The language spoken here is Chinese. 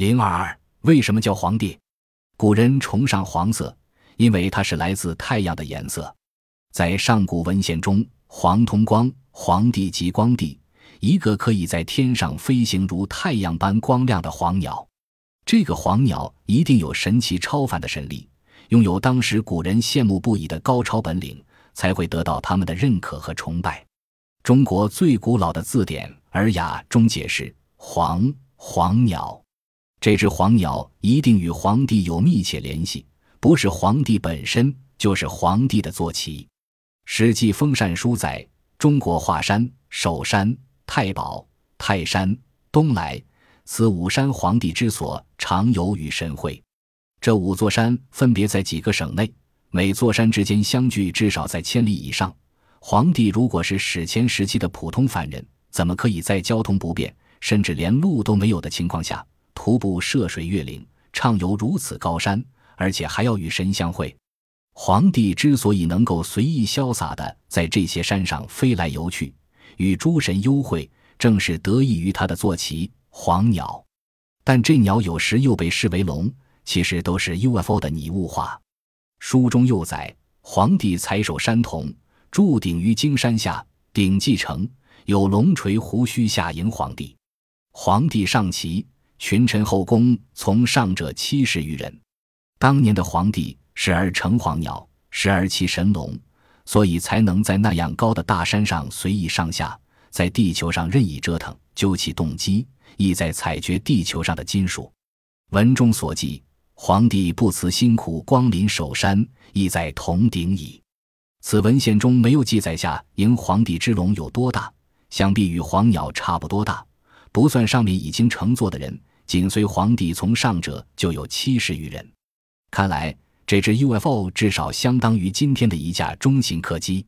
零二二，为什么叫黄帝？古人崇尚黄色，因为它是来自太阳的颜色。在上古文献中，黄通光，黄帝即光帝，一个可以在天上飞行如太阳般光亮的黄鸟。这个黄鸟一定有神奇超凡的神力，拥有当时古人羡慕不已的高超本领，才会得到他们的认可和崇拜。中国最古老的字典《尔雅》中解释：“黄，黄鸟。”这只黄鸟一定与皇帝有密切联系，不是皇帝本身，就是皇帝的坐骑。《史记·封禅书》载：中国华山、首山、太保、泰山、东来。此五山皇帝之所，常游与神会。这五座山分别在几个省内，每座山之间相距至少在千里以上。皇帝如果是史前时期的普通凡人，怎么可以在交通不便，甚至连路都没有的情况下，徒步涉水越岭，畅游如此高山，而且还要与神相会？皇帝之所以能够随意潇洒地在这些山上飞来游去，与诸神幽会，正是得益于他的坐骑。黄鸟，但这鸟有时又被视为龙，其实都是 UFO 的拟物化。书中又载：皇帝采首山童，筑鼎于荆山下，鼎既成，有龙垂胡须下迎皇帝。皇帝上骑，群臣后宫从上者七十余人。当年的皇帝时而乘黄鸟，时而骑神龙，所以才能在那样高的大山上随意上下，在地球上任意折腾，究其动机。意在采掘地球上的金属。文中所记，皇帝不辞辛苦光临首山，意在铜鼎矣。此文献中没有记载下迎皇帝之龙有多大，想必与黄鸟差不多大。不算上面已经乘坐的人，紧随皇帝从上者就有七十余人。看来这只 UFO 至少相当于今天的一架中型客机。